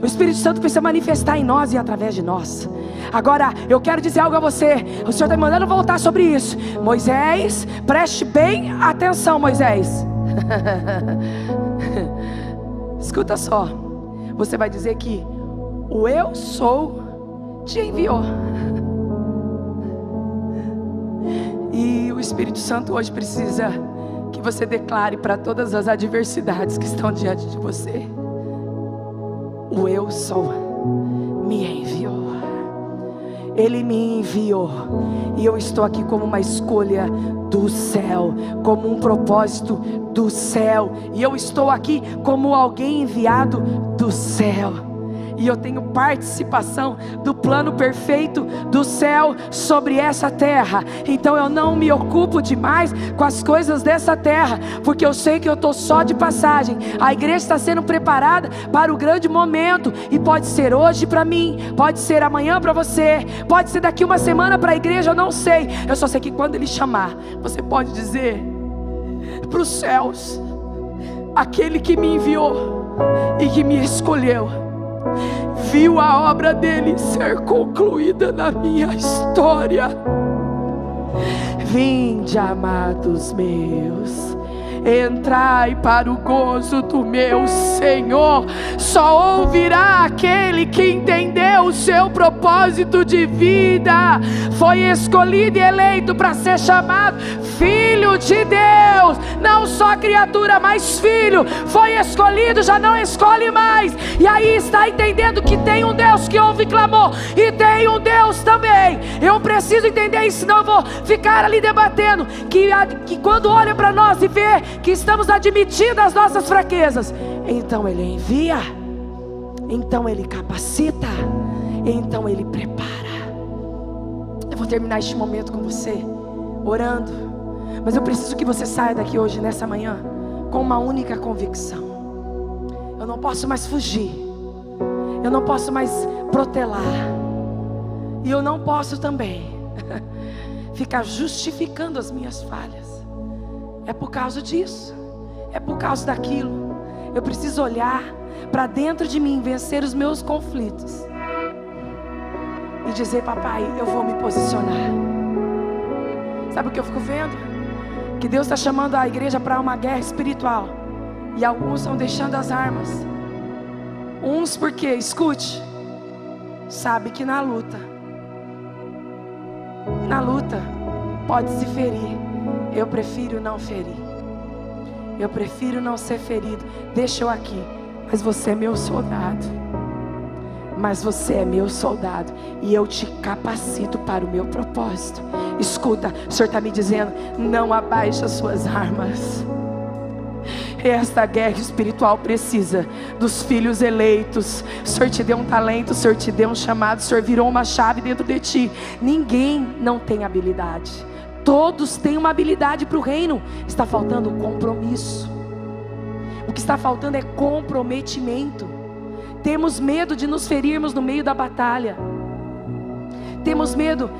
[SPEAKER 1] O Espírito Santo precisa manifestar em nós e através de nós. Agora, eu quero dizer algo a você. O Senhor está me mandando voltar sobre isso. Moisés, preste bem atenção, Moisés. [laughs] Escuta só você vai dizer que o eu sou te enviou. E o Espírito Santo hoje precisa que você declare para todas as adversidades que estão diante de você: O eu sou me enviou. Ele me enviou. E eu estou aqui como uma escolha do céu, como um propósito do céu, e eu estou aqui como alguém enviado do céu e eu tenho participação do plano perfeito do céu sobre essa terra. Então eu não me ocupo demais com as coisas dessa terra, porque eu sei que eu estou só de passagem. A igreja está sendo preparada para o grande momento, e pode ser hoje para mim, pode ser amanhã para você, pode ser daqui uma semana para a igreja, eu não sei. Eu só sei que quando Ele chamar, você pode dizer para os céus: aquele que me enviou e que me escolheu viu a obra dele ser concluída na minha história. Vinde, amados meus entrai para o gozo do meu Senhor. Só ouvirá aquele que entendeu o seu propósito de vida, foi escolhido e eleito para ser chamado filho de Deus, não só criatura, mas filho, foi escolhido, já não escolhe mais, e aí está entendendo que tem um Deus que ouve clamor, e tem um Deus também. Eu preciso entender isso, senão eu vou ficar ali debatendo. Que, que quando olha para nós e vê que estamos admitindo as nossas fraquezas, então Ele envia, então Ele capacita, então Ele prepara. Eu vou terminar este momento com você, orando, mas eu preciso que você saia daqui hoje, nessa manhã, com uma única convicção: eu não posso mais fugir, eu não posso mais protelar, e eu não posso também [laughs] ficar justificando as minhas falhas. É por causa disso. É por causa daquilo. Eu preciso olhar para dentro de mim, vencer os meus conflitos. E dizer, papai, eu vou me posicionar. Sabe o que eu fico vendo? Que Deus está chamando a igreja para uma guerra espiritual. E alguns estão deixando as armas. Uns porque, escute, sabe que na luta, na luta, pode se ferir. Eu prefiro não ferir. Eu prefiro não ser ferido. Deixa eu aqui. Mas você é meu soldado. Mas você é meu soldado. E eu te capacito para o meu propósito. Escuta, o Senhor está me dizendo: não abaixe as suas armas. Esta guerra espiritual precisa dos filhos eleitos. O Senhor te deu um talento, o Senhor te deu um chamado, o Senhor virou uma chave dentro de ti. Ninguém não tem habilidade. Todos têm uma habilidade para o reino. Está faltando compromisso. O que está faltando é comprometimento. Temos medo de nos ferirmos no meio da batalha. Temos medo.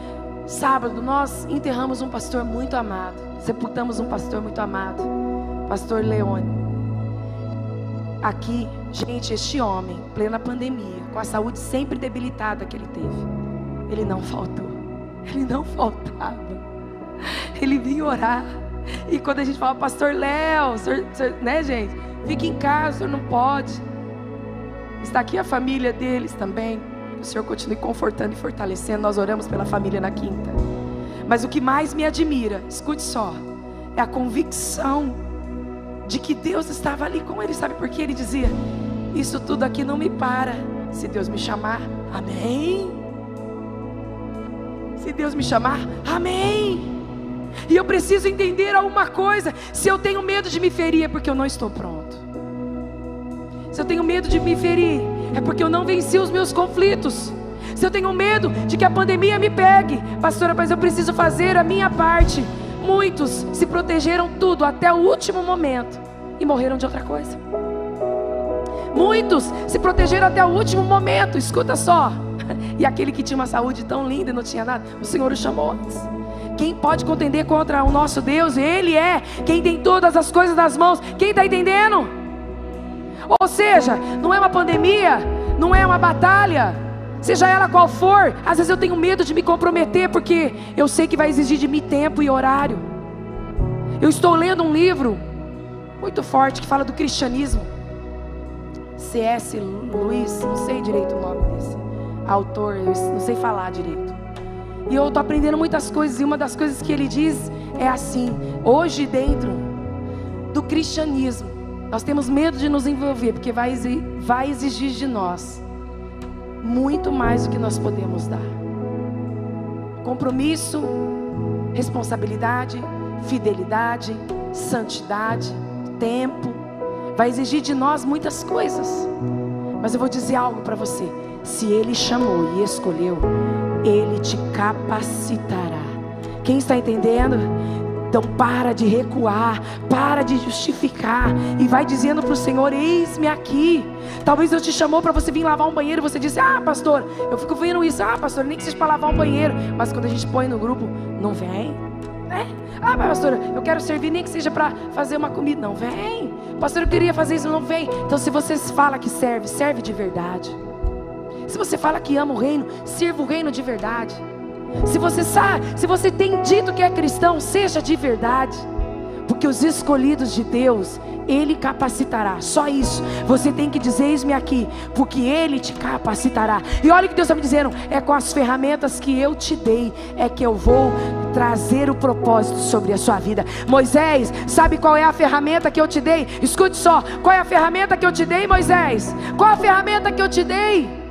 [SPEAKER 1] Sábado nós enterramos um pastor muito amado. Sepultamos um pastor muito amado. Pastor Leone. Aqui, gente, este homem, plena pandemia, com a saúde sempre debilitada que ele teve, ele não faltou. Ele não faltava. Ele vinha orar. E quando a gente fala, Pastor Léo, né, gente? Fique em casa, o senhor não pode. Está aqui a família deles também. O Senhor continue confortando e fortalecendo. Nós oramos pela família na quinta. Mas o que mais me admira, escute só, é a convicção de que Deus estava ali com ele. Sabe por que ele dizia: Isso tudo aqui não me para. Se Deus me chamar, amém. Se Deus me chamar, amém. E eu preciso entender alguma coisa. Se eu tenho medo de me ferir, é porque eu não estou pronto. Se eu tenho medo de me ferir, é porque eu não venci os meus conflitos. Se eu tenho medo de que a pandemia me pegue, pastora, mas eu preciso fazer a minha parte. Muitos se protegeram tudo até o último momento e morreram de outra coisa. Muitos se protegeram até o último momento, escuta só. [laughs] E aquele que tinha uma saúde tão linda e não tinha nada, o Senhor o chamou antes. Quem pode contender contra o nosso Deus? Ele é quem tem todas as coisas nas mãos. Quem está entendendo? Ou seja, não é uma pandemia, não é uma batalha, seja ela qual for. Às vezes eu tenho medo de me comprometer porque eu sei que vai exigir de mim tempo e horário. Eu estou lendo um livro muito forte que fala do cristianismo. C.S. Luiz, não sei direito o nome desse autor, eu não sei falar direito. E eu estou aprendendo muitas coisas, e uma das coisas que ele diz é assim: hoje dentro do cristianismo. Nós temos medo de nos envolver, porque vai, vai exigir de nós muito mais do que nós podemos dar. Compromisso, responsabilidade, fidelidade, santidade, tempo. Vai exigir de nós muitas coisas. Mas eu vou dizer algo para você. Se Ele chamou e escolheu, Ele te capacitará. Quem está entendendo? Então para de recuar, para de justificar e vai dizendo para o Senhor: Eis-me aqui. Talvez Deus te chamou para você vir lavar um banheiro e você disse: Ah, pastor, eu fico vendo isso. Ah, pastor, nem que seja para lavar um banheiro. Mas quando a gente põe no grupo, não vem, né? Ah, pastor, eu quero servir nem que seja para fazer uma comida. Não vem. Pastor, eu queria fazer isso. Não vem. Então, se você fala que serve, serve de verdade. Se você fala que ama o reino, sirva o reino de verdade. Se você sabe, se você tem dito que é cristão, seja de verdade. Porque os escolhidos de Deus, Ele capacitará. Só isso. Você tem que dizer: Eis-me aqui, porque Ele te capacitará. E olha o que Deus está me dizendo: é com as ferramentas que eu te dei, é que eu vou trazer o propósito sobre a sua vida. Moisés, sabe qual é a ferramenta que eu te dei? Escute só: qual é a ferramenta que eu te dei, Moisés? Qual a ferramenta que eu te dei?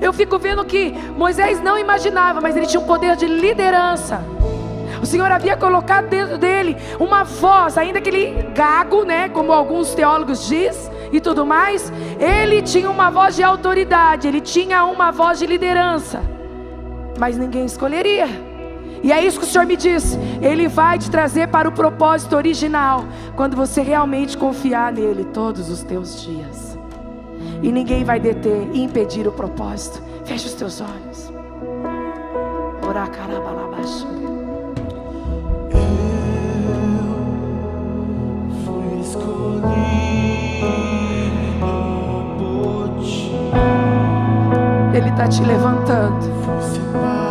[SPEAKER 1] Eu fico vendo que Moisés não imaginava, mas ele tinha um poder de liderança. O Senhor havia colocado dentro dele uma voz, ainda que ele gago, né, como alguns teólogos diz e tudo mais, ele tinha uma voz de autoridade, ele tinha uma voz de liderança. Mas ninguém escolheria. E é isso que o Senhor me diz. Ele vai te trazer para o propósito original, quando você realmente confiar nele todos os teus dias e ninguém vai deter e impedir o propósito. Feche os teus olhos. Orar Ele está te levantando.